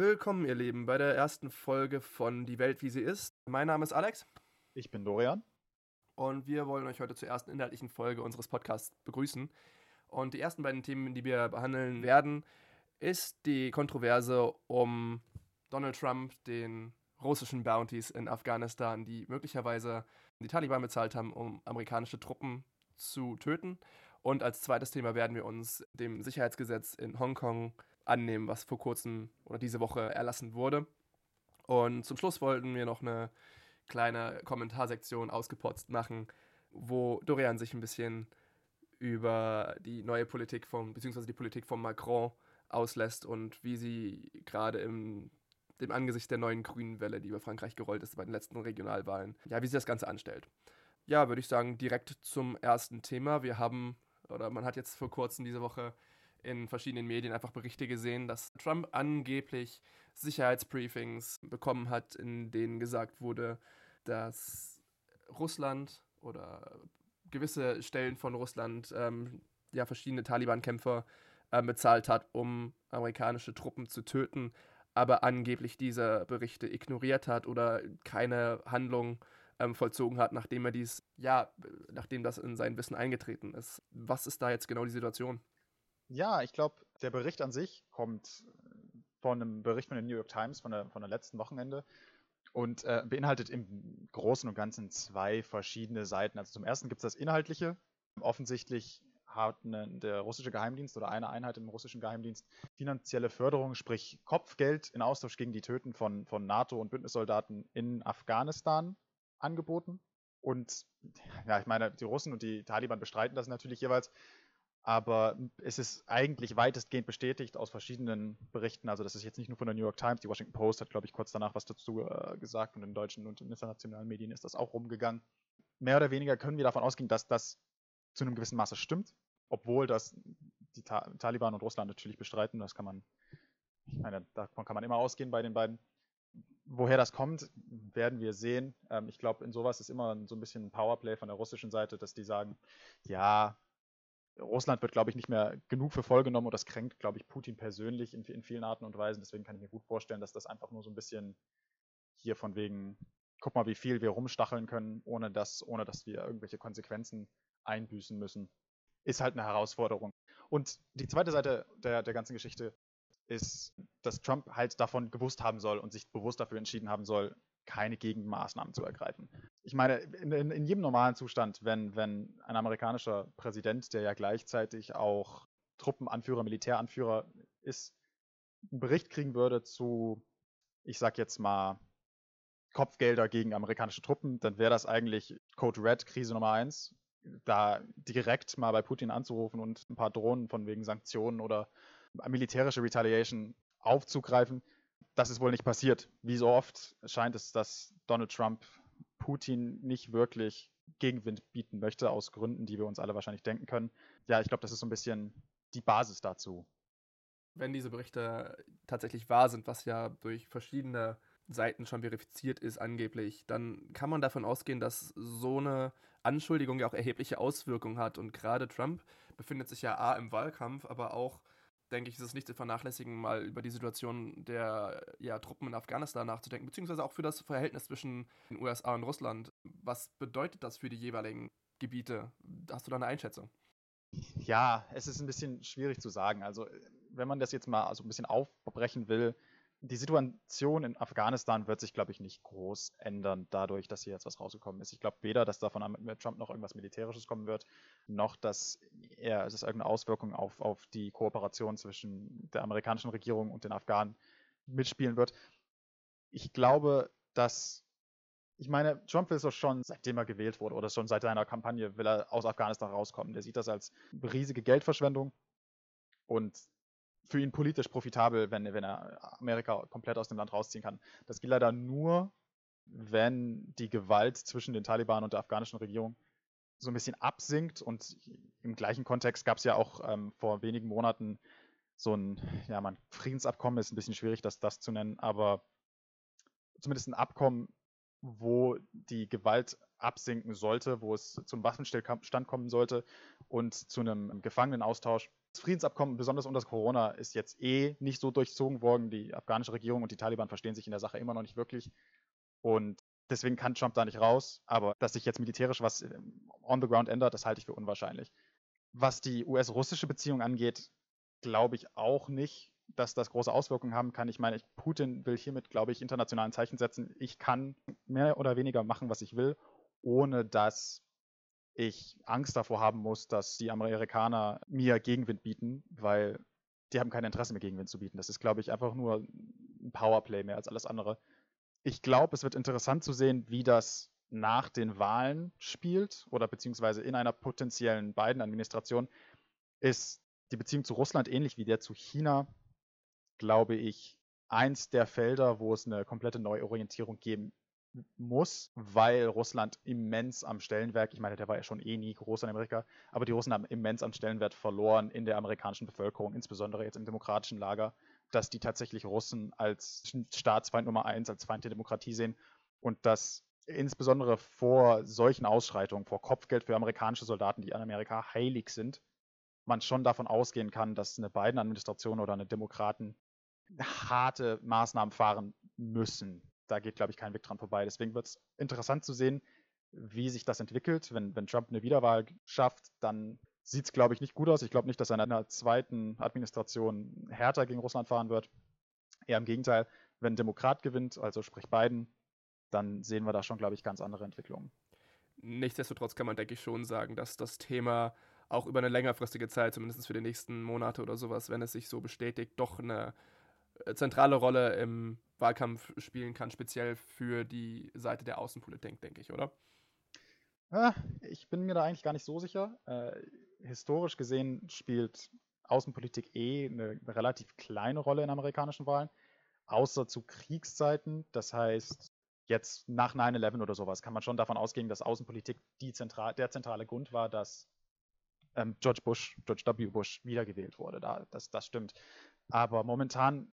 Willkommen, ihr Lieben, bei der ersten Folge von Die Welt, wie sie ist. Mein Name ist Alex. Ich bin Dorian. Und wir wollen euch heute zur ersten inhaltlichen Folge unseres Podcasts begrüßen. Und die ersten beiden Themen, die wir behandeln werden, ist die Kontroverse um Donald Trump, den russischen Bounties in Afghanistan, die möglicherweise die Taliban bezahlt haben, um amerikanische Truppen zu töten. Und als zweites Thema werden wir uns dem Sicherheitsgesetz in Hongkong annehmen, was vor kurzem oder diese Woche erlassen wurde. Und zum Schluss wollten wir noch eine kleine Kommentarsektion ausgepotzt machen, wo Dorian sich ein bisschen über die neue Politik von, beziehungsweise die Politik von Macron auslässt und wie sie gerade im dem Angesicht der neuen grünen Welle, die über Frankreich gerollt ist bei den letzten Regionalwahlen, ja, wie sie das Ganze anstellt. Ja, würde ich sagen, direkt zum ersten Thema. Wir haben, oder man hat jetzt vor kurzem diese Woche in verschiedenen Medien einfach Berichte gesehen, dass Trump angeblich Sicherheitsbriefings bekommen hat, in denen gesagt wurde, dass Russland oder gewisse Stellen von Russland ähm, ja verschiedene Taliban-Kämpfer äh, bezahlt hat, um amerikanische Truppen zu töten, aber angeblich diese Berichte ignoriert hat oder keine Handlung ähm, vollzogen hat, nachdem er dies, ja, nachdem das in sein Wissen eingetreten ist. Was ist da jetzt genau die Situation? Ja, ich glaube, der Bericht an sich kommt von einem Bericht von der New York Times von der, von der letzten Wochenende und äh, beinhaltet im Großen und Ganzen zwei verschiedene Seiten. Also zum ersten gibt es das Inhaltliche. Offensichtlich hat eine, der russische Geheimdienst oder eine Einheit im russischen Geheimdienst finanzielle Förderung, sprich Kopfgeld in Austausch gegen die Töten von, von NATO- und Bündnissoldaten in Afghanistan angeboten. Und ja, ich meine, die Russen und die Taliban bestreiten das natürlich jeweils. Aber es ist eigentlich weitestgehend bestätigt aus verschiedenen Berichten. Also, das ist jetzt nicht nur von der New York Times. Die Washington Post hat, glaube ich, kurz danach was dazu äh, gesagt. Und in deutschen und in internationalen Medien ist das auch rumgegangen. Mehr oder weniger können wir davon ausgehen, dass das zu einem gewissen Maße stimmt. Obwohl das die Ta Taliban und Russland natürlich bestreiten. Das kann man, ich meine, davon kann man immer ausgehen bei den beiden. Woher das kommt, werden wir sehen. Ähm, ich glaube, in sowas ist immer so ein bisschen ein Powerplay von der russischen Seite, dass die sagen, ja, Russland wird, glaube ich, nicht mehr genug für voll genommen und das kränkt, glaube ich, Putin persönlich in, in, vielen Arten und Weisen. Deswegen kann ich mir gut vorstellen, dass das einfach nur so ein bisschen hier von wegen, guck mal, wie viel wir rumstacheln können, ohne dass, ohne dass wir irgendwelche Konsequenzen einbüßen müssen, ist halt eine Herausforderung. Und die zweite Seite der, der ganzen Geschichte ist, dass Trump halt davon gewusst haben soll und sich bewusst dafür entschieden haben soll, keine Gegenmaßnahmen zu ergreifen. Ich meine, in, in, in, jedem normalen Zustand, wenn, wenn ein amerikanischer Präsident, der ja gleichzeitig auch Truppenanführer, Militäranführer ist, einen Bericht kriegen würde zu, ich sag jetzt mal, Kopfgelder gegen amerikanische Truppen, dann wäre das eigentlich Code Red, Krise Nummer eins. Da direkt mal bei Putin anzurufen und ein paar Drohnen von wegen Sanktionen oder militärische Retaliation aufzugreifen, das ist wohl nicht passiert. Wie so oft scheint es, dass Donald Trump Putin nicht wirklich Gegenwind bieten möchte, aus Gründen, die wir uns alle wahrscheinlich denken können. Ja, ich glaube, das ist so ein bisschen die Basis dazu. Wenn diese Berichte tatsächlich wahr sind, was ja durch verschiedene Seiten schon verifiziert ist, angeblich, dann kann man davon ausgehen, dass so eine Anschuldigung ja auch erhebliche Auswirkungen hat. Und gerade Trump befindet sich ja A im Wahlkampf, aber auch denke ich, ist es nicht zu vernachlässigen, mal über die Situation der ja, Truppen in Afghanistan nachzudenken, beziehungsweise auch für das Verhältnis zwischen den USA und Russland. Was bedeutet das für die jeweiligen Gebiete? Hast du da eine Einschätzung? Ja, es ist ein bisschen schwierig zu sagen. Also, wenn man das jetzt mal so ein bisschen aufbrechen will, die Situation in Afghanistan wird sich, glaube ich, nicht groß ändern, dadurch, dass hier jetzt was rausgekommen ist. Ich glaube weder, dass davon mit Trump noch irgendwas Militärisches kommen wird, noch dass er es irgendeine Auswirkung auf, auf die Kooperation zwischen der amerikanischen Regierung und den Afghanen mitspielen wird. Ich glaube, dass ich meine, Trump will so schon, seitdem er gewählt wurde oder schon seit seiner Kampagne, will er aus Afghanistan rauskommen. Der sieht das als riesige Geldverschwendung und für ihn politisch profitabel, wenn, wenn er Amerika komplett aus dem Land rausziehen kann. Das geht leider nur, wenn die Gewalt zwischen den Taliban und der afghanischen Regierung so ein bisschen absinkt. Und im gleichen Kontext gab es ja auch ähm, vor wenigen Monaten so ein, ja, man, Friedensabkommen ist ein bisschen schwierig, das, das zu nennen, aber zumindest ein Abkommen, wo die Gewalt absinken sollte, wo es zum Waffenstillstand kommen sollte und zu einem Gefangenenaustausch Das Friedensabkommen, besonders unter Corona, ist jetzt eh nicht so durchzogen worden. Die afghanische Regierung und die Taliban verstehen sich in der Sache immer noch nicht wirklich. Und deswegen kann Trump da nicht raus. Aber dass sich jetzt militärisch was ähm, on the ground ändert, das halte ich für unwahrscheinlich. Was die US-russische Beziehung angeht, glaube ich auch nicht, dass das große Auswirkungen haben kann. Ich meine, Putin will hiermit, glaube ich, internationalen Zeichen setzen. Ich kann mehr oder weniger machen, was ich will, ohne dass ich Angst davor haben muss, dass die Amerikaner mir Gegenwind bieten, weil die haben kein Interesse mehr Gegenwind zu bieten. Das ist, glaube ich, einfach nur ein Powerplay mehr als alles andere. Ich glaube, es wird interessant zu sehen, wie das nach den Wahlen spielt oder beziehungsweise in einer potenziellen Biden-Administration. Ist die Beziehung zu Russland ähnlich wie der zu China, glaube ich, eins der Felder, wo es eine komplette Neuorientierung geben muss, weil Russland immens am Stellenwert, ich meine, der war ja schon eh nie groß in Amerika, aber die Russen haben immens am Stellenwert verloren in der amerikanischen Bevölkerung, insbesondere jetzt im demokratischen Lager, dass die tatsächlich Russen als Staatsfeind Nummer eins, als Feind der Demokratie sehen und dass insbesondere vor solchen Ausschreitungen, vor Kopfgeld für amerikanische Soldaten, die an Amerika heilig sind, man schon davon ausgehen kann, dass eine Biden-Administration oder eine Demokraten harte Maßnahmen fahren müssen. Da geht, glaube ich, kein Weg dran vorbei. Deswegen wird es interessant zu sehen, wie sich das entwickelt. Wenn, wenn Trump eine Wiederwahl schafft, dann sieht es, glaube ich, nicht gut aus. Ich glaube nicht, dass er in einer zweiten Administration härter gegen Russland fahren wird. Eher im Gegenteil, wenn ein Demokrat gewinnt, also sprich Biden, dann sehen wir da schon, glaube ich, ganz andere Entwicklungen. Nichtsdestotrotz kann man, denke ich, schon sagen, dass das Thema auch über eine längerfristige Zeit, zumindest für die nächsten Monate oder sowas, wenn es sich so bestätigt, doch eine zentrale Rolle im Wahlkampf spielen kann, speziell für die Seite der Außenpolitik, denke ich, oder? Ah, ich bin mir da eigentlich gar nicht so sicher. Äh, historisch gesehen spielt Außenpolitik eh eine relativ kleine Rolle in amerikanischen Wahlen, außer zu Kriegszeiten. Das heißt, jetzt nach 9-11 oder sowas kann man schon davon ausgehen, dass Außenpolitik zentral, der zentrale Grund war, dass ähm, George Bush, George W. Bush wiedergewählt wurde. Da, das, das stimmt. Aber momentan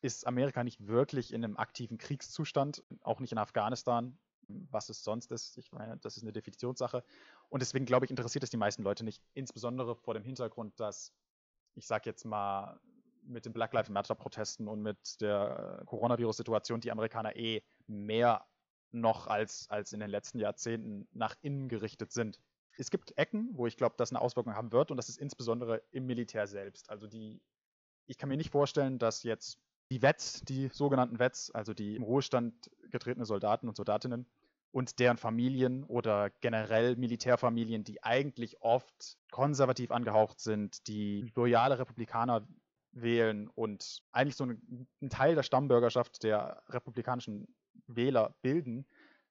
ist Amerika nicht wirklich in einem aktiven Kriegszustand, auch nicht in Afghanistan, was es sonst ist. Ich meine, das ist eine Definitionssache. Und deswegen glaube ich, interessiert es die meisten Leute nicht, insbesondere vor dem Hintergrund, dass, ich sage jetzt mal, mit den Black Lives Matter Protesten und mit der Coronavirus-Situation die Amerikaner eh mehr noch als, als in den letzten Jahrzehnten nach innen gerichtet sind es gibt Ecken, wo ich glaube, das eine Auswirkung haben wird und das ist insbesondere im Militär selbst. Also die, ich kann mir nicht vorstellen, dass jetzt die Vets, die sogenannten Vets, also die im Ruhestand getretene Soldaten und Soldatinnen und deren Familien oder generell Militärfamilien, die eigentlich oft konservativ angehaucht sind, die loyale Republikaner wählen und eigentlich so einen Teil der Stammbürgerschaft der republikanischen Wähler bilden,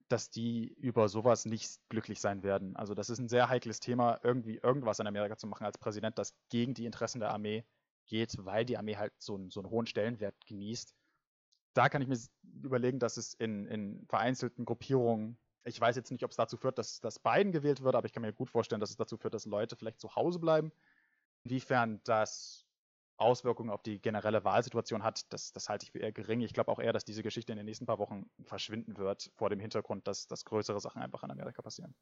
dass die über sowas nicht glücklich sein werden. Also das ist ein sehr heikles Thema, irgendwie irgendwas in Amerika zu machen als Präsident, das gegen die Interessen der Armee geht, weil die Armee halt so, einen, so einen hohen Stellenwert genießt. Da kann ich mir überlegen, dass es in, in vereinzelten Gruppierungen, ich weiß jetzt nicht, ob es dazu führt, dass, dass Biden gewählt wird, aber ich kann mir gut vorstellen, dass es dazu führt, dass Leute vielleicht zu Hause bleiben. Inwiefern das Auswirkungen auf die generelle Wahlsituation hat, das, das halte ich für eher gering. Ich glaube auch eher, dass diese Geschichte in den nächsten paar Wochen verschwinden wird, vor dem Hintergrund, dass, dass größere Sachen einfach in Amerika passieren.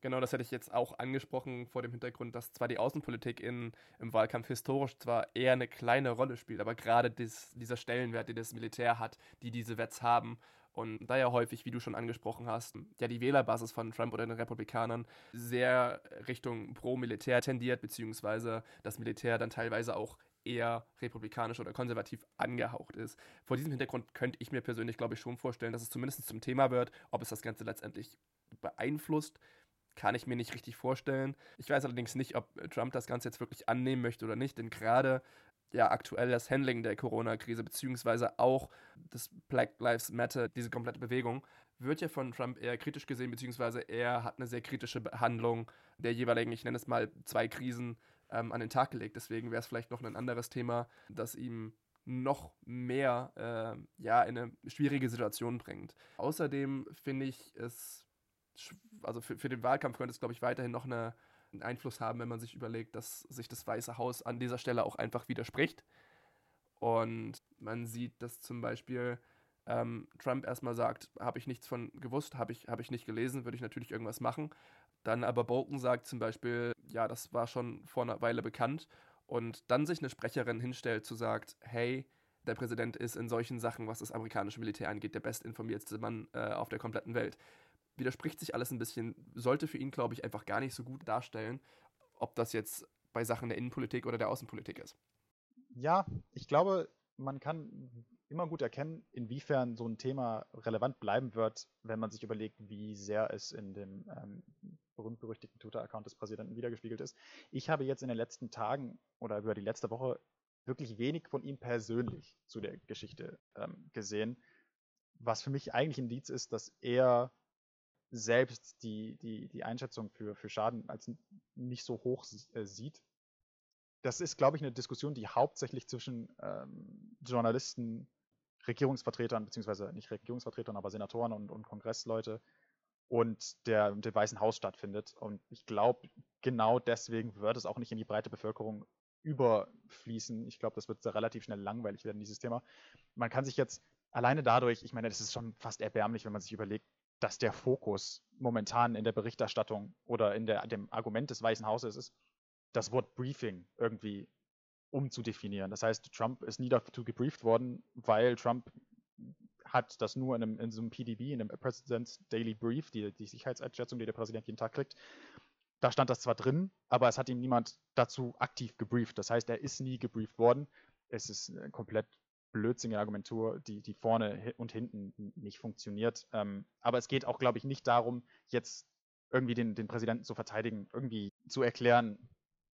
Genau, das hätte ich jetzt auch angesprochen vor dem Hintergrund, dass zwar die Außenpolitik in, im Wahlkampf historisch zwar eher eine kleine Rolle spielt, aber gerade dies, dieser Stellenwert, den das Militär hat, die diese Wets haben und da ja häufig, wie du schon angesprochen hast, ja die Wählerbasis von Trump oder den Republikanern sehr Richtung pro-Militär tendiert, beziehungsweise das Militär dann teilweise auch eher republikanisch oder konservativ angehaucht ist. Vor diesem Hintergrund könnte ich mir persönlich, glaube ich, schon vorstellen, dass es zumindest zum Thema wird. Ob es das Ganze letztendlich beeinflusst, kann ich mir nicht richtig vorstellen. Ich weiß allerdings nicht, ob Trump das Ganze jetzt wirklich annehmen möchte oder nicht, denn gerade ja aktuell das Handling der Corona-Krise, beziehungsweise auch das Black Lives Matter, diese komplette Bewegung, wird ja von Trump eher kritisch gesehen, beziehungsweise er hat eine sehr kritische Behandlung der jeweiligen, ich nenne es mal, zwei Krisen ähm, an den Tag gelegt. Deswegen wäre es vielleicht noch ein anderes Thema, das ihm noch mehr äh, ja, in eine schwierige Situation bringt. Außerdem finde ich es, also für, für den Wahlkampf könnte es, glaube ich, weiterhin noch eine, einen Einfluss haben, wenn man sich überlegt, dass sich das Weiße Haus an dieser Stelle auch einfach widerspricht. Und man sieht, dass zum Beispiel ähm, Trump erstmal sagt, habe ich nichts von gewusst, habe ich, hab ich nicht gelesen, würde ich natürlich irgendwas machen. Dann aber Bolton sagt zum Beispiel, ja, das war schon vor einer Weile bekannt und dann sich eine Sprecherin hinstellt, zu sagt, hey, der Präsident ist in solchen Sachen, was das amerikanische Militär angeht, der bestinformierteste Mann äh, auf der kompletten Welt. Widerspricht sich alles ein bisschen, sollte für ihn, glaube ich, einfach gar nicht so gut darstellen, ob das jetzt bei Sachen der Innenpolitik oder der Außenpolitik ist. Ja, ich glaube, man kann immer gut erkennen, inwiefern so ein Thema relevant bleiben wird, wenn man sich überlegt, wie sehr es in dem ähm, berühmt-berüchtigten Twitter-Account des Präsidenten wiedergespiegelt ist. Ich habe jetzt in den letzten Tagen oder über die letzte Woche wirklich wenig von ihm persönlich zu der Geschichte ähm, gesehen, was für mich eigentlich ein Indiz ist, dass er selbst die, die, die Einschätzung für, für Schaden als nicht so hoch äh, sieht. Das ist, glaube ich, eine Diskussion, die hauptsächlich zwischen ähm, Journalisten, Regierungsvertretern, beziehungsweise nicht Regierungsvertretern, aber Senatoren und, und Kongressleute und der, dem Weißen Haus stattfindet. Und ich glaube, genau deswegen wird es auch nicht in die breite Bevölkerung überfließen. Ich glaube, das wird relativ schnell langweilig werden, dieses Thema. Man kann sich jetzt alleine dadurch, ich meine, das ist schon fast erbärmlich, wenn man sich überlegt, dass der Fokus momentan in der Berichterstattung oder in der, dem Argument des Weißen Hauses ist, das Wort Briefing irgendwie umzudefinieren. Das heißt, Trump ist nie dazu gebrieft worden, weil Trump hat das nur in, einem, in so einem PDB, in einem President's Daily Brief, die, die Sicherheitseinschätzung, die der Präsident jeden Tag kriegt, da stand das zwar drin, aber es hat ihm niemand dazu aktiv gebrieft. Das heißt, er ist nie gebrieft worden. Es ist eine komplett blödsinnige Argumentur, die, die vorne und hinten nicht funktioniert. Ähm, aber es geht auch, glaube ich, nicht darum, jetzt irgendwie den, den Präsidenten zu verteidigen, irgendwie zu erklären,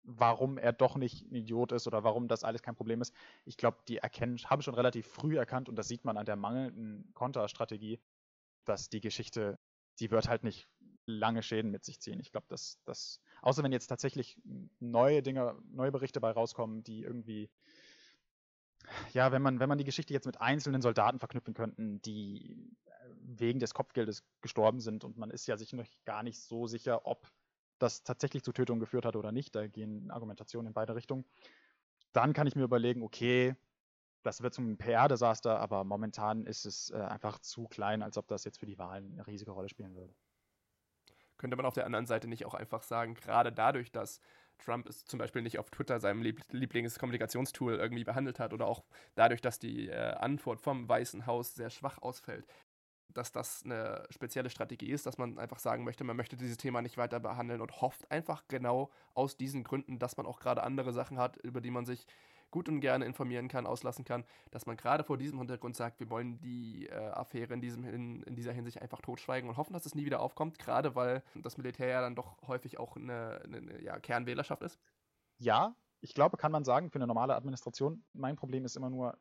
warum er doch nicht ein Idiot ist oder warum das alles kein Problem ist. Ich glaube, die erkennen, haben schon relativ früh erkannt und das sieht man an der mangelnden Konterstrategie, dass die Geschichte, die wird halt nicht lange Schäden mit sich ziehen. Ich glaube, dass das, außer wenn jetzt tatsächlich neue Dinge, neue Berichte bei rauskommen, die irgendwie, ja, wenn man, wenn man die Geschichte jetzt mit einzelnen Soldaten verknüpfen könnten, die wegen des Kopfgeldes gestorben sind und man ist ja sich noch gar nicht so sicher, ob das tatsächlich zu Tötungen geführt hat oder nicht. Da gehen Argumentationen in beide Richtungen. Dann kann ich mir überlegen, okay, das wird zum PR-Desaster, aber momentan ist es äh, einfach zu klein, als ob das jetzt für die Wahlen eine riesige Rolle spielen würde könnte man auf der anderen Seite nicht auch einfach sagen, gerade dadurch, dass Trump es zum Beispiel nicht auf Twitter, seinem Lieblingskommunikationstool, irgendwie behandelt hat oder auch dadurch, dass die äh, Antwort vom Weißen Haus sehr schwach ausfällt, dass das eine spezielle Strategie ist, dass man einfach sagen möchte, man möchte dieses Thema nicht weiter behandeln und hofft einfach genau aus diesen Gründen, dass man auch gerade andere Sachen hat, über die man sich gut und gerne informieren kann, auslassen kann, dass man gerade vor diesem Hintergrund sagt, wir wollen die äh, Affäre in, diesem, in, in, dieser Hinsicht einfach totschweigen und hoffen, dass es nie wieder aufkommt, gerade weil das Militär ja dann doch häufig auch eine, eine, eine ja, Kernwählerschaft ist? Ja, ich glaube, kann man sagen, für eine normale Administration. Mein Problem ist immer nur,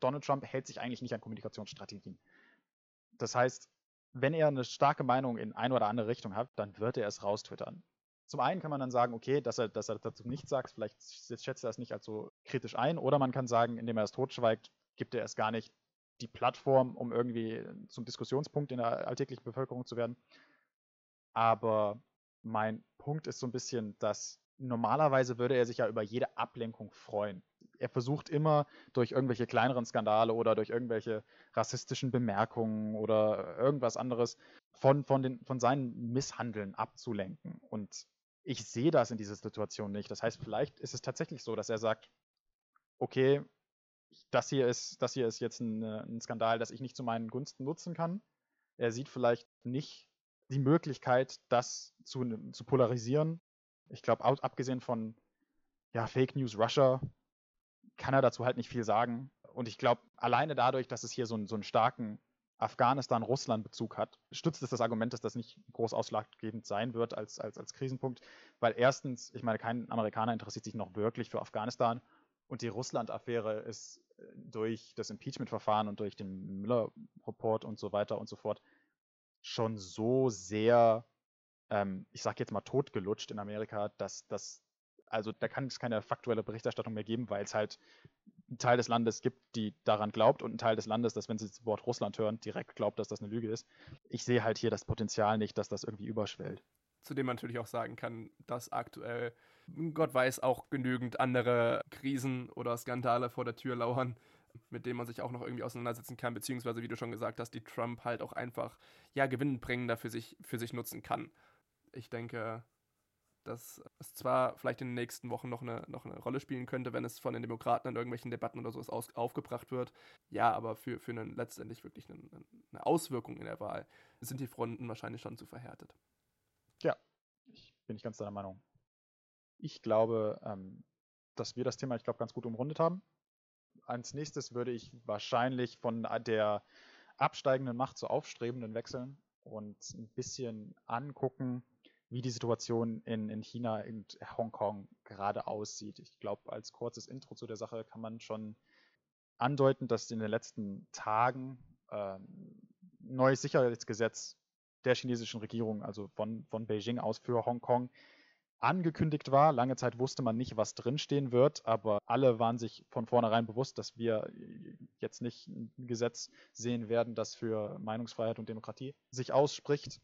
Donald Trump hält sich eigentlich nicht an Kommunikationsstrategien. Das heißt, wenn er eine starke Meinung in eine oder andere Richtung hat, dann wird er es raustwittern. Zum einen kann man dann sagen, okay, dass er, dass er dazu nichts sagt, vielleicht schätzt er es nicht als so kritisch ein, oder man kann sagen, indem er es totschweigt, gibt er es gar nicht die Plattform, um irgendwie zum Diskussionspunkt in der alltäglichen Bevölkerung zu werden. Aber mein Punkt ist so ein bisschen, dass normalerweise würde er sich ja über jede Ablenkung freuen. Er versucht immer durch irgendwelche kleineren Skandale oder durch irgendwelche rassistischen Bemerkungen oder irgendwas anderes von, von, den, von seinen Misshandeln abzulenken. Und ich sehe das in dieser Situation nicht. Das heißt, vielleicht ist es tatsächlich so, dass er sagt, okay, das hier ist, das hier ist jetzt ein, äh, ein Skandal, das ich nicht zu meinen Gunsten nutzen kann. Er sieht vielleicht nicht die Möglichkeit, das zu, zu polarisieren. Ich glaube, abgesehen von ja, Fake News Russia kann er dazu halt nicht viel sagen. Und ich glaube, alleine dadurch, dass es hier so, so einen starken Afghanistan-Russland-Bezug hat, stützt es das Argument, dass das nicht groß ausschlaggebend sein wird als, als, als Krisenpunkt. Weil erstens, ich meine, kein Amerikaner interessiert sich noch wirklich für Afghanistan. Und die Russland-Affäre ist äh, durch das Impeachment-Verfahren und durch den Müller-Report und so weiter und so fort schon so sehr, ähm, ich sag jetzt mal, totgelutscht in Amerika, dass das, also da kann es keine faktuelle Berichterstattung mehr geben, weil es halt einen Teil des Landes gibt, die daran glaubt und einen Teil des Landes, dass wenn sie das Wort Russland hören, direkt glaubt, dass das eine Lüge ist. Ich sehe halt hier das Potenzial nicht, dass das irgendwie überschwellt. Zudem man natürlich auch sagen kann, dass aktuell, Gott weiß, auch genügend andere Krisen oder Skandale vor der Tür lauern, mit denen man sich auch noch irgendwie auseinandersetzen kann, beziehungsweise, wie du schon gesagt hast, die Trump halt auch einfach, ja, gewinnbringender für sich, für sich nutzen kann. Ich denke, dass es zwar vielleicht in den nächsten Wochen noch eine, noch eine Rolle spielen könnte, wenn es von den Demokraten in irgendwelchen Debatten oder sowas aus, aufgebracht wird. Ja, aber für, für einen, letztendlich wirklich eine, eine Auswirkung in der Wahl sind die Fronten wahrscheinlich schon zu verhärtet. Ja, ich bin ich ganz deiner Meinung. Ich glaube, ähm, dass wir das Thema, ich glaube, ganz gut umrundet haben. Als nächstes würde ich wahrscheinlich von der absteigenden Macht zur aufstrebenden wechseln und ein bisschen angucken, wie die Situation in, in China und Hongkong gerade aussieht. Ich glaube, als kurzes Intro zu der Sache kann man schon andeuten, dass in den letzten Tagen äh, neues Sicherheitsgesetz der chinesischen Regierung, also von, von Beijing aus für Hongkong, angekündigt war. Lange Zeit wusste man nicht, was drinstehen wird, aber alle waren sich von vornherein bewusst, dass wir jetzt nicht ein Gesetz sehen werden, das für Meinungsfreiheit und Demokratie sich ausspricht.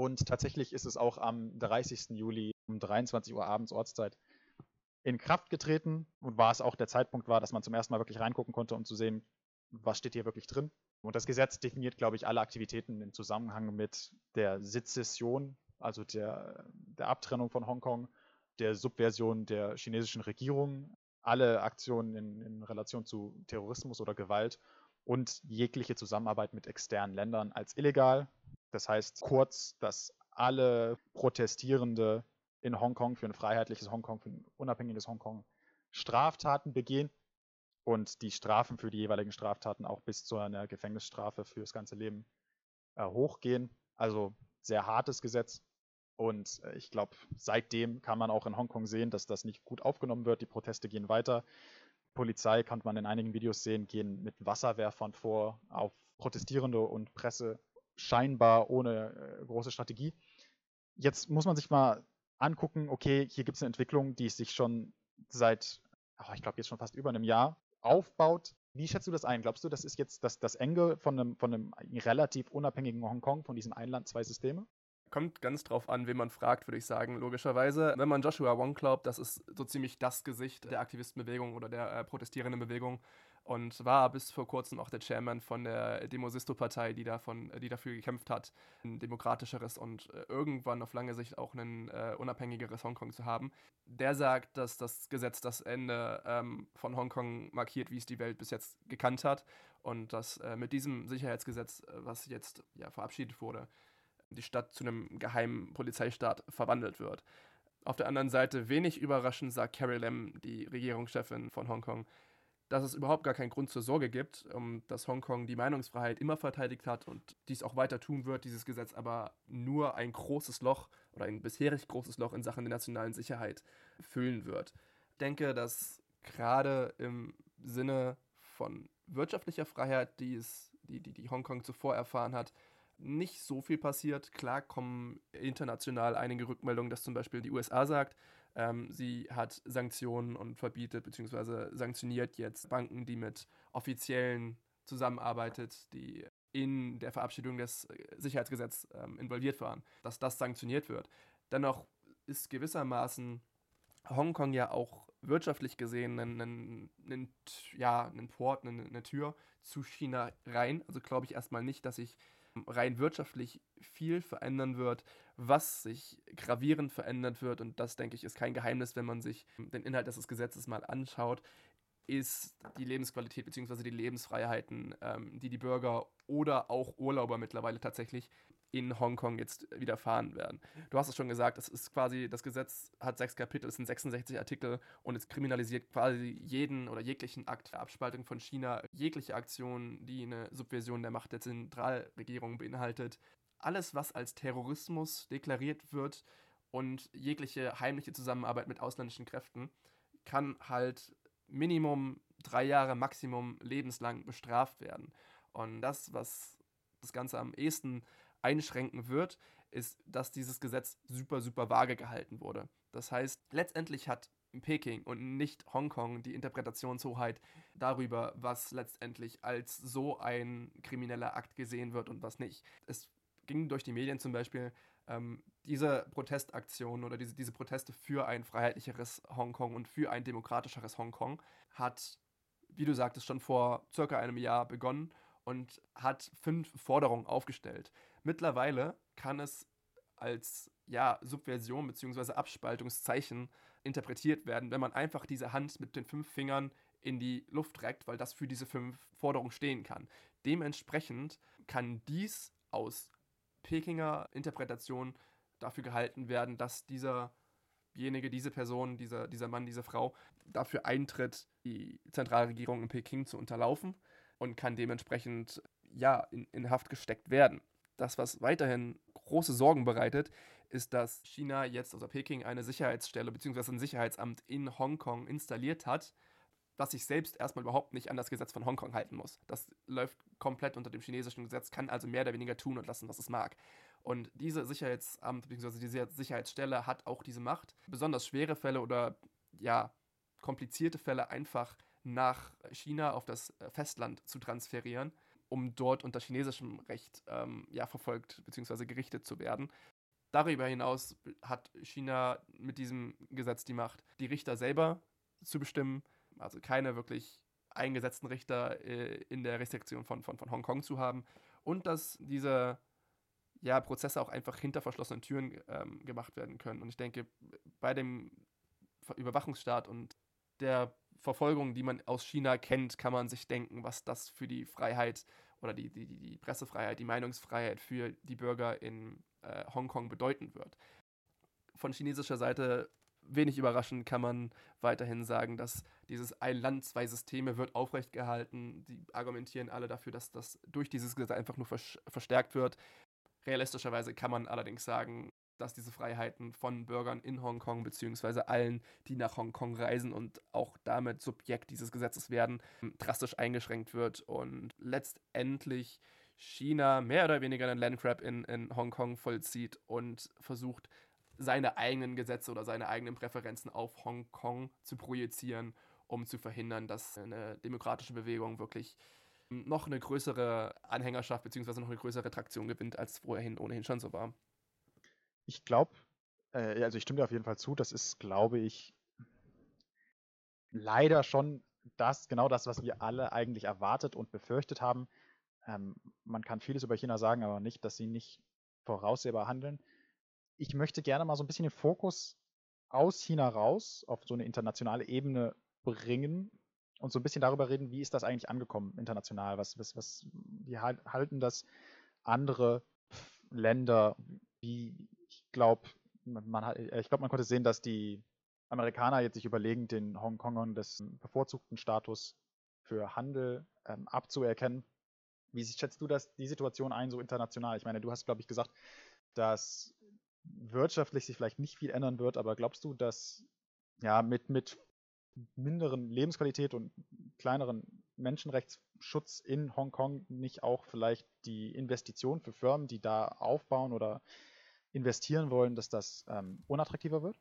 Und tatsächlich ist es auch am 30. Juli um 23 Uhr abends Ortszeit in Kraft getreten und war es auch der Zeitpunkt war, dass man zum ersten Mal wirklich reingucken konnte, um zu sehen, was steht hier wirklich drin. Und das Gesetz definiert, glaube ich, alle Aktivitäten im Zusammenhang mit der Sezession also der, der Abtrennung von Hongkong, der Subversion der chinesischen Regierung, alle Aktionen in, in Relation zu Terrorismus oder Gewalt und jegliche Zusammenarbeit mit externen Ländern als illegal. Das heißt kurz, dass alle Protestierende in Hongkong für ein freiheitliches Hongkong, für ein unabhängiges Hongkong Straftaten begehen und die Strafen für die jeweiligen Straftaten auch bis zu einer Gefängnisstrafe fürs ganze Leben äh, hochgehen. Also sehr hartes Gesetz. Und äh, ich glaube, seitdem kann man auch in Hongkong sehen, dass das nicht gut aufgenommen wird. Die Proteste gehen weiter. Polizei, kann man in einigen Videos sehen, gehen mit Wasserwerfern vor auf Protestierende und Presse, scheinbar ohne äh, große Strategie. Jetzt muss man sich mal angucken, okay, hier gibt es eine Entwicklung, die sich schon seit, oh, ich glaube jetzt schon fast über einem Jahr aufbaut. Wie schätzt du das ein? Glaubst du, das ist jetzt das, das Ende von einem, von einem relativ unabhängigen Hongkong, von diesem Einland, zwei Systeme? kommt ganz drauf an, wen man fragt, würde ich sagen, logischerweise. Wenn man Joshua Wong glaubt, das ist so ziemlich das Gesicht der Aktivistenbewegung oder der äh, protestierenden Bewegung und war bis vor kurzem auch der Chairman von der Demosisto-Partei, die, die dafür gekämpft hat, ein demokratischeres und äh, irgendwann auf lange Sicht auch ein äh, unabhängigeres Hongkong zu haben. Der sagt, dass das Gesetz das Ende ähm, von Hongkong markiert, wie es die Welt bis jetzt gekannt hat und dass äh, mit diesem Sicherheitsgesetz, äh, was jetzt ja, verabschiedet wurde, die Stadt zu einem geheimen Polizeistaat verwandelt wird. Auf der anderen Seite, wenig überraschend, sagt Carrie Lam, die Regierungschefin von Hongkong, dass es überhaupt gar keinen Grund zur Sorge gibt, um, dass Hongkong die Meinungsfreiheit immer verteidigt hat und dies auch weiter tun wird, dieses Gesetz aber nur ein großes Loch oder ein bisherig großes Loch in Sachen der nationalen Sicherheit füllen wird. Ich denke, dass gerade im Sinne von wirtschaftlicher Freiheit, die, es, die, die, die Hongkong zuvor erfahren hat, nicht so viel passiert. Klar kommen international einige Rückmeldungen, dass zum Beispiel die USA sagt, ähm, sie hat Sanktionen und verbietet bzw. sanktioniert jetzt Banken, die mit offiziellen zusammenarbeitet, die in der Verabschiedung des äh, Sicherheitsgesetzes ähm, involviert waren, dass das sanktioniert wird. Dennoch ist gewissermaßen Hongkong ja auch wirtschaftlich gesehen ein, ein, ein, ja, ein Port, eine, eine Tür zu China rein. Also glaube ich erstmal nicht, dass sich rein wirtschaftlich viel verändern wird, was sich gravierend verändert wird, und das denke ich ist kein Geheimnis, wenn man sich den Inhalt des Gesetzes mal anschaut, ist die Lebensqualität bzw. die Lebensfreiheiten, ähm, die die Bürger oder auch Urlauber mittlerweile tatsächlich in Hongkong jetzt widerfahren werden. Du hast es schon gesagt, es ist quasi, das Gesetz hat sechs Kapitel, es sind 66 Artikel und es kriminalisiert quasi jeden oder jeglichen Akt der Abspaltung von China, jegliche Aktion, die eine Subversion der Macht der Zentralregierung beinhaltet. Alles, was als Terrorismus deklariert wird und jegliche heimliche Zusammenarbeit mit ausländischen Kräften, kann halt Minimum drei Jahre, Maximum lebenslang bestraft werden. Und das, was das Ganze am ehesten einschränken wird, ist, dass dieses Gesetz super, super vage gehalten wurde. Das heißt, letztendlich hat Peking und nicht Hongkong die Interpretationshoheit darüber, was letztendlich als so ein krimineller Akt gesehen wird und was nicht. Es ging durch die Medien zum Beispiel, ähm, diese Protestaktion oder diese, diese Proteste für ein freiheitlicheres Hongkong und für ein demokratischeres Hongkong hat, wie du sagtest, schon vor circa einem Jahr begonnen und hat fünf Forderungen aufgestellt. Mittlerweile kann es als ja, Subversion bzw. Abspaltungszeichen interpretiert werden, wenn man einfach diese Hand mit den fünf Fingern in die Luft reckt, weil das für diese fünf Forderungen stehen kann. Dementsprechend kann dies aus Pekinger Interpretation dafür gehalten werden, dass dieserjenige, diese Person, dieser, dieser Mann, diese Frau dafür eintritt, die Zentralregierung in Peking zu unterlaufen und kann dementsprechend ja in, in Haft gesteckt werden. Das, was weiterhin große Sorgen bereitet, ist, dass China jetzt, also Peking, eine Sicherheitsstelle bzw. ein Sicherheitsamt in Hongkong installiert hat, das sich selbst erstmal überhaupt nicht an das Gesetz von Hongkong halten muss. Das läuft komplett unter dem chinesischen Gesetz, kann also mehr oder weniger tun und lassen, was es mag. Und diese Sicherheitsamt bzw. diese Sicherheitsstelle hat auch diese Macht, besonders schwere Fälle oder ja, komplizierte Fälle einfach nach China auf das äh, Festland zu transferieren, um dort unter chinesischem Recht ähm, ja, verfolgt bzw. gerichtet zu werden. Darüber hinaus hat China mit diesem Gesetz die Macht, die Richter selber zu bestimmen, also keine wirklich eingesetzten Richter äh, in der Restriktion von, von, von Hongkong zu haben und dass diese ja, Prozesse auch einfach hinter verschlossenen Türen ähm, gemacht werden können. Und ich denke, bei dem Überwachungsstaat und der Verfolgung, die man aus China kennt, kann man sich denken, was das für die Freiheit oder die, die, die Pressefreiheit, die Meinungsfreiheit für die Bürger in äh, Hongkong bedeuten wird. Von chinesischer Seite wenig überraschend kann man weiterhin sagen, dass dieses ein Land, zwei Systeme wird aufrecht gehalten. Die argumentieren alle dafür, dass das durch dieses Gesetz einfach nur verstärkt wird. Realistischerweise kann man allerdings sagen, dass diese Freiheiten von Bürgern in Hongkong beziehungsweise allen, die nach Hongkong reisen und auch damit Subjekt dieses Gesetzes werden, drastisch eingeschränkt wird und letztendlich China mehr oder weniger einen Landgrab in, in Hongkong vollzieht und versucht, seine eigenen Gesetze oder seine eigenen Präferenzen auf Hongkong zu projizieren, um zu verhindern, dass eine demokratische Bewegung wirklich noch eine größere Anhängerschaft bzw. noch eine größere Traktion gewinnt, als vorhin ohnehin schon so war. Ich glaube, äh, also ich stimme dir auf jeden Fall zu, das ist, glaube ich, leider schon das, genau das, was wir alle eigentlich erwartet und befürchtet haben. Ähm, man kann vieles über China sagen, aber nicht, dass sie nicht voraussehbar handeln. Ich möchte gerne mal so ein bisschen den Fokus aus China raus auf so eine internationale Ebene bringen und so ein bisschen darüber reden, wie ist das eigentlich angekommen international? Was, was, was, wie halten das andere Länder? Wie, ich glaube, man, ich glaube, man konnte sehen, dass die Amerikaner jetzt sich überlegen, den Hongkongern des bevorzugten Status für Handel ähm, abzuerkennen. Wie schätzt du das, die Situation ein, so international? Ich meine, du hast, glaube ich, gesagt, dass wirtschaftlich sich vielleicht nicht viel ändern wird, aber glaubst du, dass ja mit, mit minderen Lebensqualität und kleineren Menschenrechtsschutz in Hongkong nicht auch vielleicht die Investition für Firmen, die da aufbauen oder investieren wollen, dass das ähm, unattraktiver wird?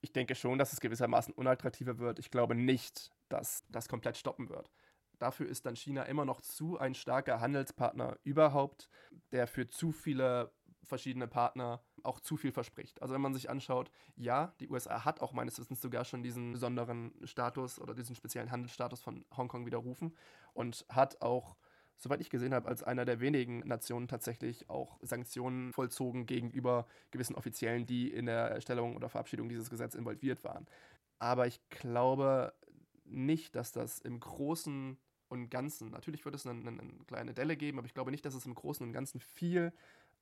Ich denke schon, dass es gewissermaßen unattraktiver wird. Ich glaube nicht, dass das komplett stoppen wird. Dafür ist dann China immer noch zu ein starker Handelspartner überhaupt, der für zu viele verschiedene Partner auch zu viel verspricht. Also wenn man sich anschaut, ja, die USA hat auch meines Wissens sogar schon diesen besonderen Status oder diesen speziellen Handelsstatus von Hongkong widerrufen und hat auch, soweit ich gesehen habe, als einer der wenigen Nationen tatsächlich auch Sanktionen vollzogen gegenüber gewissen Offiziellen, die in der Erstellung oder Verabschiedung dieses Gesetzes involviert waren. Aber ich glaube nicht, dass das im Großen und Ganzen, natürlich wird es eine, eine, eine kleine Delle geben, aber ich glaube nicht, dass es im Großen und Ganzen viel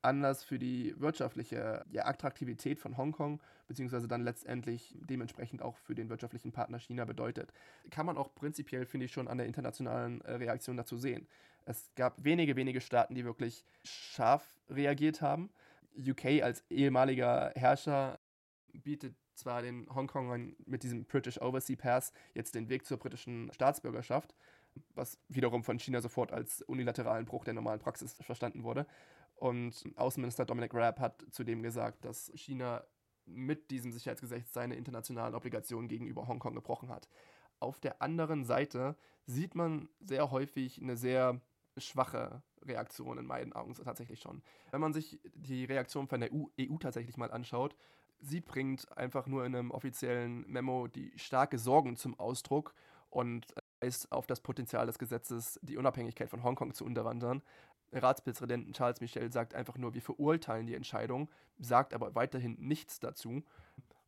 Anlass für die wirtschaftliche ja, Attraktivität von Hongkong, beziehungsweise dann letztendlich dementsprechend auch für den wirtschaftlichen Partner China bedeutet. Kann man auch prinzipiell, finde ich, schon an der internationalen äh, Reaktion dazu sehen. Es gab wenige, wenige Staaten, die wirklich scharf reagiert haben. UK als ehemaliger Herrscher bietet zwar den Hongkongern mit diesem British Overseas Pass jetzt den Weg zur britischen Staatsbürgerschaft, was wiederum von China sofort als unilateralen Bruch der normalen Praxis verstanden wurde. Und Außenminister Dominic Raab hat zudem gesagt, dass China mit diesem Sicherheitsgesetz seine internationalen Obligationen gegenüber Hongkong gebrochen hat. Auf der anderen Seite sieht man sehr häufig eine sehr schwache Reaktion in meinen Augen tatsächlich schon. Wenn man sich die Reaktion von der EU, EU tatsächlich mal anschaut, sie bringt einfach nur in einem offiziellen Memo die starke Sorgen zum Ausdruck und weist auf das Potenzial des Gesetzes, die Unabhängigkeit von Hongkong zu unterwandern Ratspräsidenten Charles Michel sagt einfach nur, wir verurteilen die Entscheidung, sagt aber weiterhin nichts dazu.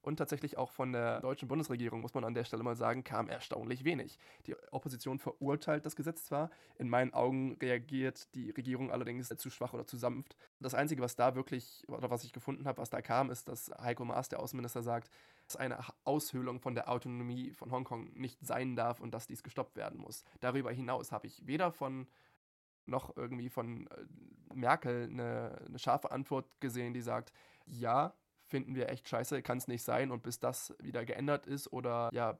Und tatsächlich auch von der deutschen Bundesregierung, muss man an der Stelle mal sagen, kam erstaunlich wenig. Die Opposition verurteilt das Gesetz zwar, in meinen Augen reagiert die Regierung allerdings zu schwach oder zu sanft. Das Einzige, was da wirklich, oder was ich gefunden habe, was da kam, ist, dass Heiko Maas, der Außenminister, sagt, dass eine Aushöhlung von der Autonomie von Hongkong nicht sein darf und dass dies gestoppt werden muss. Darüber hinaus habe ich weder von noch irgendwie von äh, Merkel eine, eine scharfe Antwort gesehen, die sagt, ja, finden wir echt scheiße, kann es nicht sein und bis das wieder geändert ist oder ja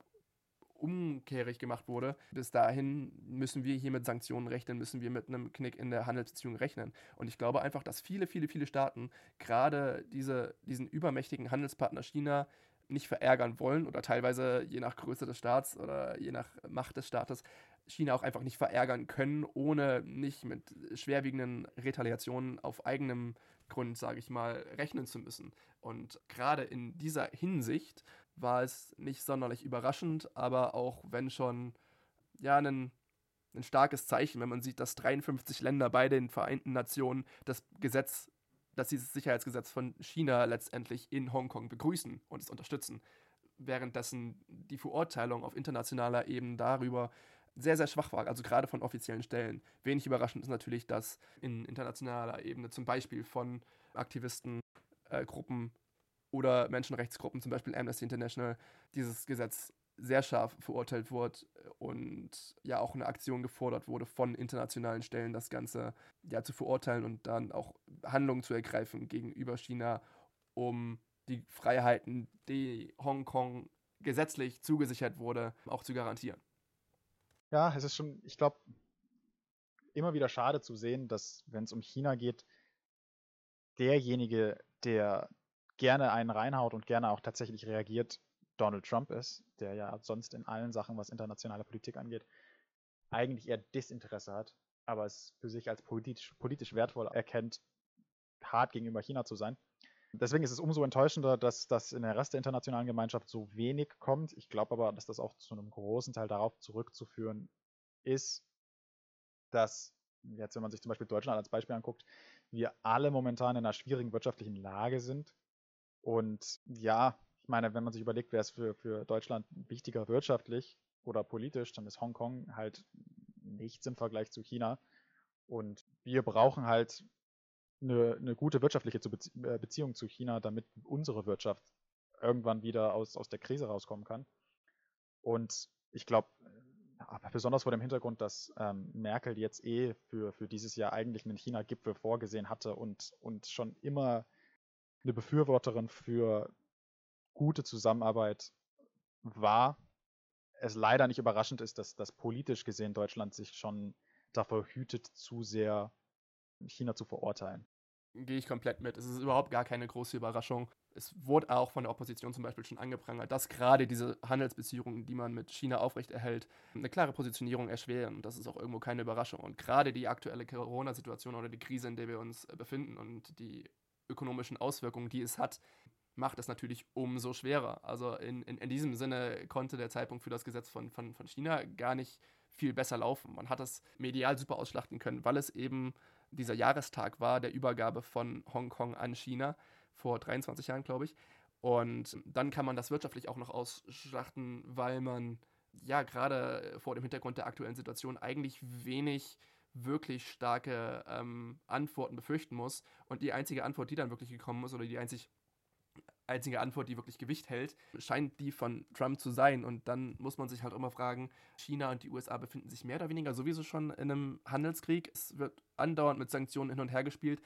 umkehrig gemacht wurde, bis dahin müssen wir hier mit Sanktionen rechnen, müssen wir mit einem Knick in der Handelsbeziehung rechnen. Und ich glaube einfach, dass viele, viele, viele Staaten gerade diese, diesen übermächtigen Handelspartner China nicht verärgern wollen oder teilweise je nach Größe des Staats oder je nach Macht des Staates China auch einfach nicht verärgern können, ohne nicht mit schwerwiegenden Retaliationen auf eigenem Grund, sage ich mal, rechnen zu müssen. Und gerade in dieser Hinsicht war es nicht sonderlich überraschend, aber auch wenn schon ja ein, ein starkes Zeichen, wenn man sieht, dass 53 Länder bei den Vereinten Nationen das Gesetz, dass dieses Sicherheitsgesetz von China letztendlich in Hongkong begrüßen und es unterstützen, währenddessen die Verurteilung auf internationaler Ebene darüber sehr, sehr schwach war, also gerade von offiziellen Stellen. Wenig überraschend ist natürlich, dass in internationaler Ebene zum Beispiel von Aktivistengruppen äh, oder Menschenrechtsgruppen, zum Beispiel Amnesty International, dieses Gesetz sehr scharf verurteilt wurde und ja auch eine Aktion gefordert wurde von internationalen Stellen, das Ganze ja zu verurteilen und dann auch Handlungen zu ergreifen gegenüber China, um die Freiheiten, die Hongkong gesetzlich zugesichert wurde, auch zu garantieren. Ja, es ist schon, ich glaube, immer wieder schade zu sehen, dass, wenn es um China geht, derjenige, der gerne einen reinhaut und gerne auch tatsächlich reagiert, Donald Trump ist, der ja sonst in allen Sachen, was internationale Politik angeht, eigentlich eher Desinteresse hat, aber es für sich als politisch, politisch wertvoll erkennt, hart gegenüber China zu sein. Deswegen ist es umso enttäuschender, dass das in der Rest der internationalen Gemeinschaft so wenig kommt. Ich glaube aber, dass das auch zu einem großen Teil darauf zurückzuführen ist, dass, jetzt wenn man sich zum Beispiel Deutschland als Beispiel anguckt, wir alle momentan in einer schwierigen wirtschaftlichen Lage sind. Und ja, ich meine, wenn man sich überlegt, wer ist für, für Deutschland wichtiger wirtschaftlich oder politisch, dann ist Hongkong halt nichts im Vergleich zu China. Und wir brauchen halt eine, eine gute wirtschaftliche äh, Beziehung zu China, damit unsere Wirtschaft irgendwann wieder aus, aus der Krise rauskommen kann. Und ich glaube, besonders vor dem Hintergrund, dass ähm, Merkel jetzt eh für, für dieses Jahr eigentlich einen China-Gipfel vorgesehen hatte und, und schon immer eine Befürworterin für gute Zusammenarbeit war, es leider nicht überraschend ist, dass, dass politisch gesehen Deutschland sich schon davor hütet, zu sehr China zu verurteilen. Gehe ich komplett mit. Es ist überhaupt gar keine große Überraschung. Es wurde auch von der Opposition zum Beispiel schon angeprangert, dass gerade diese Handelsbeziehungen, die man mit China aufrechterhält, eine klare Positionierung erschweren. Und das ist auch irgendwo keine Überraschung. Und gerade die aktuelle Corona-Situation oder die Krise, in der wir uns befinden und die ökonomischen Auswirkungen, die es hat, macht es natürlich umso schwerer. Also in, in, in diesem Sinne konnte der Zeitpunkt für das Gesetz von, von, von China gar nicht viel besser laufen. Man hat das medial super ausschlachten können, weil es eben dieser Jahrestag war der Übergabe von Hongkong an China vor 23 Jahren, glaube ich. Und dann kann man das wirtschaftlich auch noch ausschlachten, weil man ja gerade vor dem Hintergrund der aktuellen Situation eigentlich wenig wirklich starke ähm, Antworten befürchten muss. Und die einzige Antwort, die dann wirklich gekommen ist, oder die einzig einzige Antwort, die wirklich Gewicht hält, scheint die von Trump zu sein. Und dann muss man sich halt immer fragen, China und die USA befinden sich mehr oder weniger sowieso schon in einem Handelskrieg. Es wird andauernd mit Sanktionen hin und her gespielt.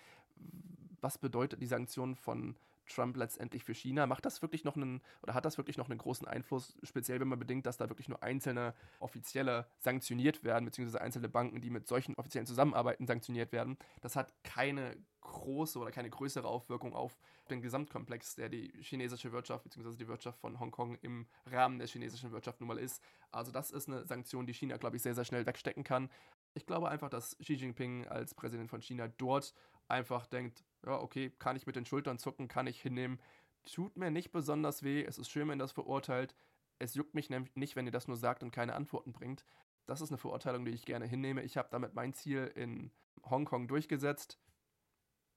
Was bedeutet die Sanktionen von Trump letztendlich für China? Macht das wirklich noch einen, oder hat das wirklich noch einen großen Einfluss, speziell wenn man bedenkt, dass da wirklich nur einzelne Offizielle sanktioniert werden, beziehungsweise einzelne Banken, die mit solchen offiziellen zusammenarbeiten, sanktioniert werden? Das hat keine große oder keine größere Aufwirkung auf den Gesamtkomplex, der die chinesische Wirtschaft beziehungsweise die Wirtschaft von Hongkong im Rahmen der chinesischen Wirtschaft nun mal ist. Also das ist eine Sanktion, die China, glaube ich, sehr, sehr schnell wegstecken kann. Ich glaube einfach, dass Xi Jinping als Präsident von China dort einfach denkt, ja, okay, kann ich mit den Schultern zucken, kann ich hinnehmen. Tut mir nicht besonders weh, es ist schön, wenn das verurteilt. Es juckt mich nämlich nicht, wenn ihr das nur sagt und keine Antworten bringt. Das ist eine Verurteilung, die ich gerne hinnehme. Ich habe damit mein Ziel in Hongkong durchgesetzt.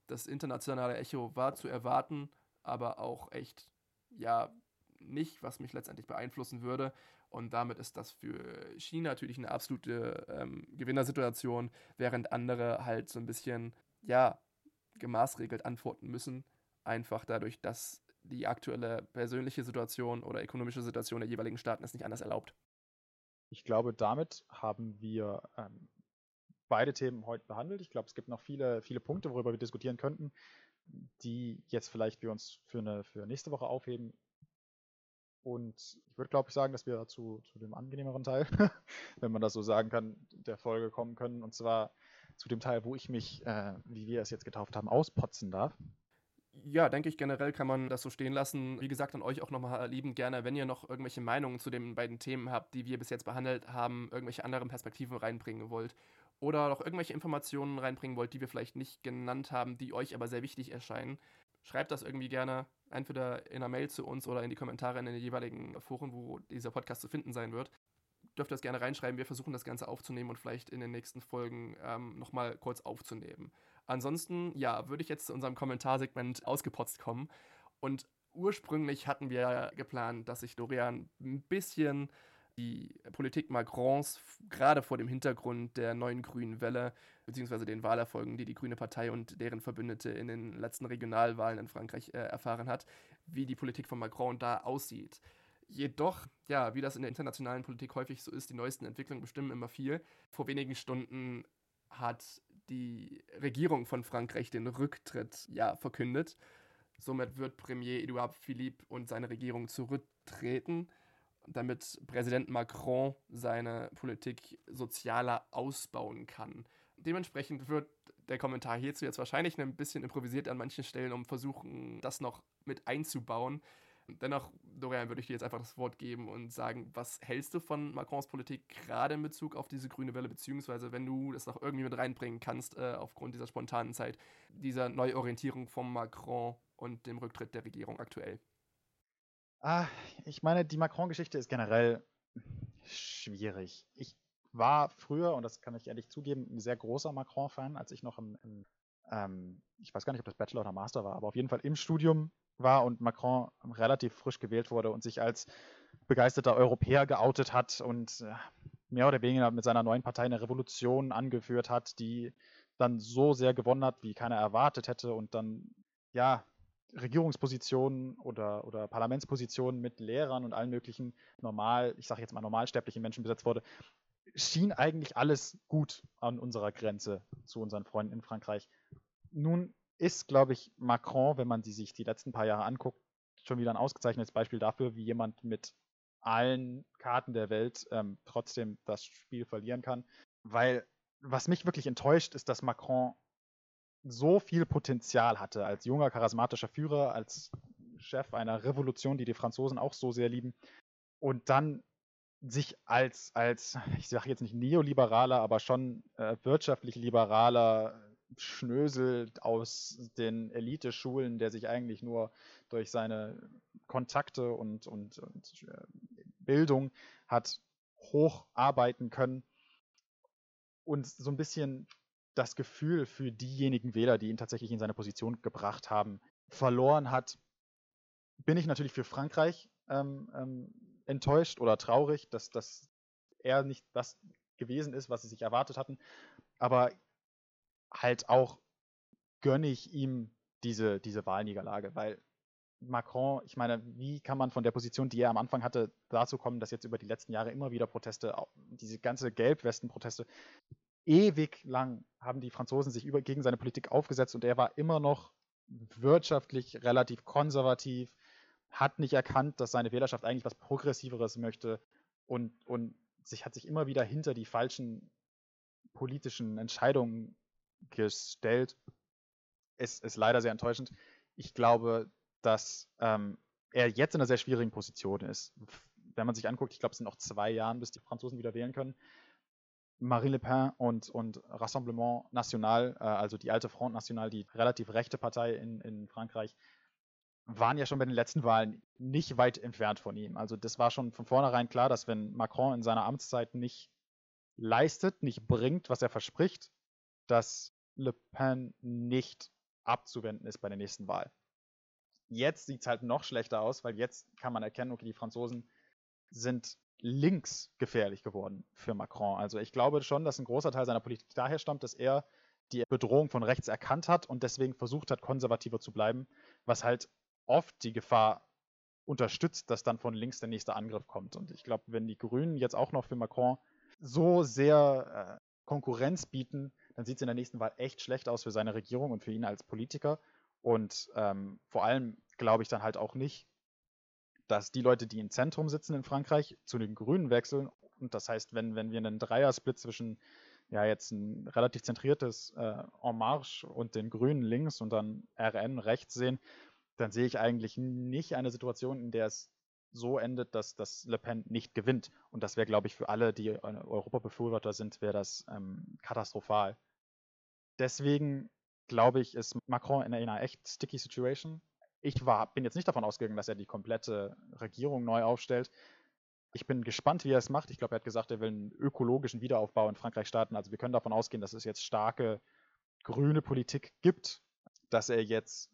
Das internationale Echo war zu erwarten, aber auch echt, ja, nicht, was mich letztendlich beeinflussen würde. Und damit ist das für China natürlich eine absolute ähm, Gewinnersituation, während andere halt so ein bisschen, ja, gemaßregelt antworten müssen. Einfach dadurch, dass die aktuelle persönliche Situation oder ökonomische Situation der jeweiligen Staaten es nicht anders erlaubt. Ich glaube, damit haben wir ähm, beide Themen heute behandelt. Ich glaube, es gibt noch viele, viele Punkte, worüber wir diskutieren könnten, die jetzt vielleicht wir uns für, eine, für nächste Woche aufheben. Und ich würde, glaube ich, sagen, dass wir zu, zu dem angenehmeren Teil, wenn man das so sagen kann, der Folge kommen können. Und zwar zu dem Teil, wo ich mich, äh, wie wir es jetzt getauft haben, auspotzen darf. Ja, denke ich, generell kann man das so stehen lassen. Wie gesagt, an euch auch nochmal lieben gerne, wenn ihr noch irgendwelche Meinungen zu den beiden Themen habt, die wir bis jetzt behandelt haben, irgendwelche anderen Perspektiven reinbringen wollt oder noch irgendwelche Informationen reinbringen wollt, die wir vielleicht nicht genannt haben, die euch aber sehr wichtig erscheinen, schreibt das irgendwie gerne entweder in einer Mail zu uns oder in die Kommentare in den jeweiligen Foren, wo dieser Podcast zu finden sein wird. Dürft das gerne reinschreiben. Wir versuchen das Ganze aufzunehmen und vielleicht in den nächsten Folgen ähm, nochmal kurz aufzunehmen. Ansonsten, ja, würde ich jetzt zu unserem Kommentarsegment ausgepotzt kommen. Und ursprünglich hatten wir geplant, dass sich Dorian ein bisschen die Politik Macrons gerade vor dem Hintergrund der neuen grünen Welle beziehungsweise den Wahlerfolgen, die die Grüne Partei und deren Verbündete in den letzten Regionalwahlen in Frankreich äh, erfahren hat, wie die Politik von Macron da aussieht. Jedoch, ja, wie das in der internationalen Politik häufig so ist, die neuesten Entwicklungen bestimmen immer viel. Vor wenigen Stunden hat die Regierung von Frankreich den Rücktritt ja verkündet. Somit wird Premier Edouard Philippe und seine Regierung zurücktreten damit Präsident Macron seine Politik sozialer ausbauen kann. Dementsprechend wird der Kommentar hierzu jetzt wahrscheinlich ein bisschen improvisiert an manchen Stellen, um versuchen, das noch mit einzubauen. Dennoch, Dorian, würde ich dir jetzt einfach das Wort geben und sagen, was hältst du von Macrons Politik gerade in Bezug auf diese grüne Welle, beziehungsweise wenn du das noch irgendwie mit reinbringen kannst, äh, aufgrund dieser spontanen Zeit, dieser Neuorientierung von Macron und dem Rücktritt der Regierung aktuell? Ah, ich meine, die Macron-Geschichte ist generell schwierig. Ich war früher, und das kann ich ehrlich zugeben, ein sehr großer Macron-Fan, als ich noch im, im ähm, ich weiß gar nicht, ob das Bachelor oder Master war, aber auf jeden Fall im Studium war und Macron relativ frisch gewählt wurde und sich als begeisterter Europäer geoutet hat und äh, mehr oder weniger mit seiner neuen Partei eine Revolution angeführt hat, die dann so sehr gewonnen hat, wie keiner erwartet hätte und dann ja Regierungspositionen oder, oder Parlamentspositionen mit Lehrern und allen möglichen normal, ich sage jetzt mal normalsterblichen Menschen besetzt wurde, schien eigentlich alles gut an unserer Grenze zu unseren Freunden in Frankreich. Nun ist, glaube ich, Macron, wenn man die sich die letzten paar Jahre anguckt, schon wieder ein ausgezeichnetes Beispiel dafür, wie jemand mit allen Karten der Welt ähm, trotzdem das Spiel verlieren kann. Weil was mich wirklich enttäuscht, ist, dass Macron so viel Potenzial hatte als junger, charismatischer Führer, als Chef einer Revolution, die die Franzosen auch so sehr lieben, und dann sich als, als ich sage jetzt nicht neoliberaler, aber schon äh, wirtschaftlich liberaler Schnösel aus den Eliteschulen, der sich eigentlich nur durch seine Kontakte und, und, und äh, Bildung hat hocharbeiten können und so ein bisschen das Gefühl für diejenigen Wähler, die ihn tatsächlich in seine Position gebracht haben, verloren hat, bin ich natürlich für Frankreich ähm, ähm, enttäuscht oder traurig, dass, dass er nicht das gewesen ist, was sie sich erwartet hatten. Aber halt auch gönne ich ihm diese, diese Wahlniederlage, weil Macron, ich meine, wie kann man von der Position, die er am Anfang hatte, dazu kommen, dass jetzt über die letzten Jahre immer wieder Proteste, diese ganze Gelbwesten-Proteste, ewig lang haben die Franzosen sich über, gegen seine Politik aufgesetzt und er war immer noch wirtschaftlich relativ konservativ, hat nicht erkannt, dass seine Wählerschaft eigentlich was Progressiveres möchte und, und sich hat sich immer wieder hinter die falschen politischen Entscheidungen gestellt. Es ist leider sehr enttäuschend. Ich glaube, dass ähm, er jetzt in einer sehr schwierigen Position ist. Wenn man sich anguckt, ich glaube, es sind noch zwei Jahre, bis die Franzosen wieder wählen können. Marine Le Pen und, und Rassemblement National, äh, also die alte Front National, die relativ rechte Partei in, in Frankreich, waren ja schon bei den letzten Wahlen nicht weit entfernt von ihm. Also das war schon von vornherein klar, dass wenn Macron in seiner Amtszeit nicht leistet, nicht bringt, was er verspricht, dass Le Pen nicht abzuwenden ist bei der nächsten Wahl. Jetzt sieht es halt noch schlechter aus, weil jetzt kann man erkennen, okay, die Franzosen sind links gefährlich geworden für Macron. Also ich glaube schon, dass ein großer Teil seiner Politik daher stammt, dass er die Bedrohung von rechts erkannt hat und deswegen versucht hat, konservativer zu bleiben, was halt oft die Gefahr unterstützt, dass dann von links der nächste Angriff kommt. Und ich glaube, wenn die Grünen jetzt auch noch für Macron so sehr äh, Konkurrenz bieten, dann sieht es in der nächsten Wahl echt schlecht aus für seine Regierung und für ihn als Politiker. Und ähm, vor allem glaube ich dann halt auch nicht, dass die Leute, die im Zentrum sitzen in Frankreich, zu den Grünen wechseln. Und das heißt, wenn, wenn wir einen Dreiersplit zwischen ja jetzt ein relativ zentriertes äh, En Marche und den Grünen links und dann RN rechts sehen, dann sehe ich eigentlich nicht eine Situation, in der es so endet, dass, dass Le Pen nicht gewinnt. Und das wäre, glaube ich, für alle, die Europabefürworter sind, wäre das ähm, katastrophal. Deswegen glaube ich, ist Macron in einer echt sticky Situation. Ich war, bin jetzt nicht davon ausgegangen, dass er die komplette Regierung neu aufstellt. Ich bin gespannt, wie er es macht. Ich glaube, er hat gesagt, er will einen ökologischen Wiederaufbau in Frankreich starten. Also wir können davon ausgehen, dass es jetzt starke grüne Politik gibt, dass er jetzt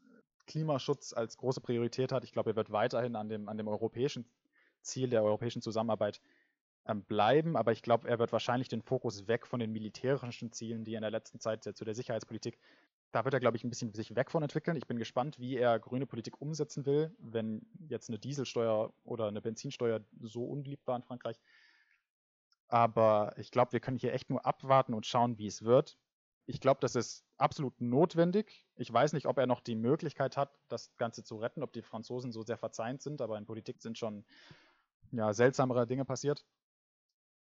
Klimaschutz als große Priorität hat. Ich glaube, er wird weiterhin an dem, an dem europäischen Ziel der europäischen Zusammenarbeit bleiben, aber ich glaube, er wird wahrscheinlich den Fokus weg von den militärischen Zielen, die er in der letzten Zeit zu der Sicherheitspolitik, da wird er, glaube ich, ein bisschen sich weg von entwickeln. Ich bin gespannt, wie er grüne Politik umsetzen will, wenn jetzt eine Dieselsteuer oder eine Benzinsteuer so unbeliebt war in Frankreich. Aber ich glaube, wir können hier echt nur abwarten und schauen, wie es wird ich glaube, das ist absolut notwendig. Ich weiß nicht, ob er noch die Möglichkeit hat, das Ganze zu retten, ob die Franzosen so sehr verzeihend sind, aber in Politik sind schon ja, seltsamere Dinge passiert.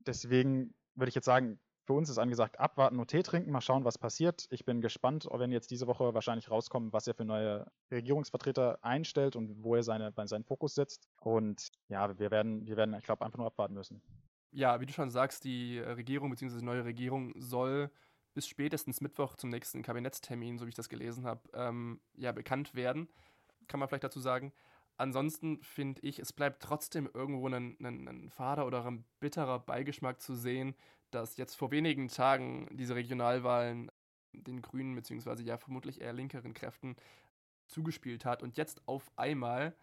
Deswegen würde ich jetzt sagen, für uns ist angesagt, abwarten und Tee trinken, mal schauen, was passiert. Ich bin gespannt, wenn jetzt diese Woche wahrscheinlich rauskommt, was er für neue Regierungsvertreter einstellt und wo er seine, seinen Fokus setzt. Und ja, wir werden, wir werden, ich glaube, einfach nur abwarten müssen. Ja, wie du schon sagst, die Regierung bzw. die neue Regierung soll bis spätestens Mittwoch zum nächsten Kabinettstermin, so wie ich das gelesen habe, ähm, ja, bekannt werden. Kann man vielleicht dazu sagen. Ansonsten finde ich, es bleibt trotzdem irgendwo ein, ein, ein fader oder ein bitterer Beigeschmack zu sehen, dass jetzt vor wenigen Tagen diese Regionalwahlen den Grünen beziehungsweise ja vermutlich eher linkeren Kräften zugespielt hat und jetzt auf einmal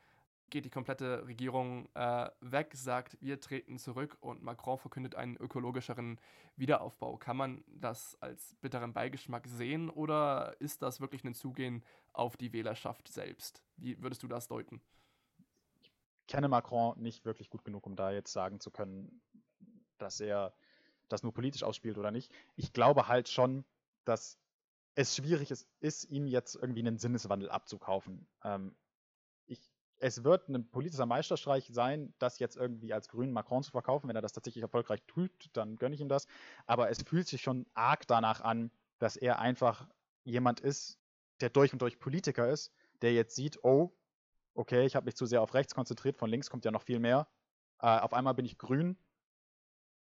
geht die komplette Regierung äh, weg, sagt, wir treten zurück und Macron verkündet einen ökologischeren Wiederaufbau. Kann man das als bitteren Beigeschmack sehen oder ist das wirklich ein Zugehen auf die Wählerschaft selbst? Wie würdest du das deuten? Ich kenne Macron nicht wirklich gut genug, um da jetzt sagen zu können, dass er das nur politisch ausspielt oder nicht. Ich glaube halt schon, dass es schwierig ist, ist ihm jetzt irgendwie einen Sinneswandel abzukaufen. Ähm, es wird ein politischer Meisterstreich sein, das jetzt irgendwie als Grünen Macron zu verkaufen. Wenn er das tatsächlich erfolgreich tut, dann gönne ich ihm das. Aber es fühlt sich schon arg danach an, dass er einfach jemand ist, der durch und durch Politiker ist, der jetzt sieht, oh, okay, ich habe mich zu sehr auf rechts konzentriert, von links kommt ja noch viel mehr. Äh, auf einmal bin ich grün,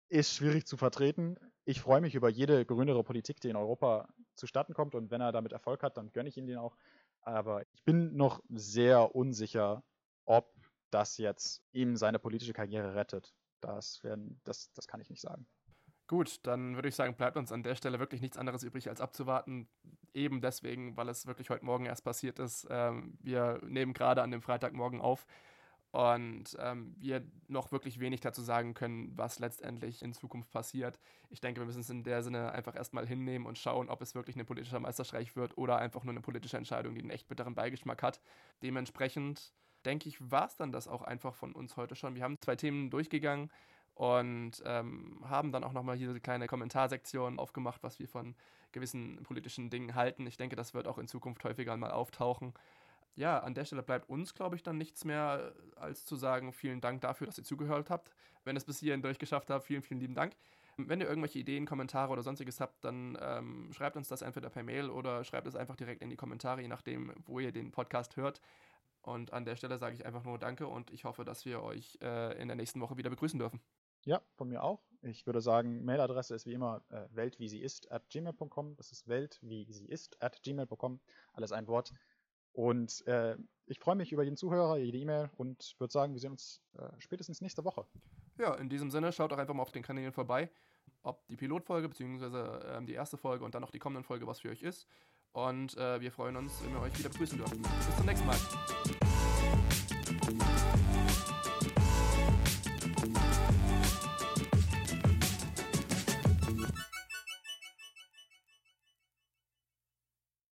ist schwierig zu vertreten. Ich freue mich über jede grünere Politik, die in Europa zustatten kommt und wenn er damit Erfolg hat, dann gönne ich ihn den auch. Aber ich bin noch sehr unsicher, ob das jetzt ihm seine politische Karriere rettet. Das, werden, das, das kann ich nicht sagen. Gut, dann würde ich sagen, bleibt uns an der Stelle wirklich nichts anderes übrig, als abzuwarten. Eben deswegen, weil es wirklich heute Morgen erst passiert ist. Ähm, wir nehmen gerade an dem Freitagmorgen auf und ähm, wir noch wirklich wenig dazu sagen können, was letztendlich in Zukunft passiert. Ich denke, wir müssen es in der Sinne einfach erstmal hinnehmen und schauen, ob es wirklich ein politischer Meisterstreich wird oder einfach nur eine politische Entscheidung, die einen echt bitteren Beigeschmack hat. Dementsprechend denke ich, war es dann das auch einfach von uns heute schon. Wir haben zwei Themen durchgegangen und ähm, haben dann auch nochmal hier eine kleine Kommentarsektion aufgemacht, was wir von gewissen politischen Dingen halten. Ich denke, das wird auch in Zukunft häufiger mal auftauchen ja, an der Stelle bleibt uns, glaube ich, dann nichts mehr, als zu sagen, vielen Dank dafür, dass ihr zugehört habt. Wenn es bis hierhin durchgeschafft habt, vielen, vielen lieben Dank. Wenn ihr irgendwelche Ideen, Kommentare oder sonstiges habt, dann ähm, schreibt uns das entweder per Mail oder schreibt es einfach direkt in die Kommentare, je nachdem, wo ihr den Podcast hört. Und an der Stelle sage ich einfach nur Danke und ich hoffe, dass wir euch äh, in der nächsten Woche wieder begrüßen dürfen. Ja, von mir auch. Ich würde sagen, Mailadresse ist wie immer äh, weltwie ist at gmail.com. Das ist welt wie sie ist at gmail.com. Alles ein Wort. Und äh, ich freue mich über jeden Zuhörer, jede E-Mail und würde sagen, wir sehen uns äh, spätestens nächste Woche. Ja, in diesem Sinne, schaut auch einfach mal auf den Kanälen vorbei. ob die Pilotfolge bzw. Ähm, die erste Folge und dann noch die kommende Folge was für euch ist. Und äh, wir freuen uns, wenn wir euch wieder begrüßen dürfen. Bis zum nächsten Mal.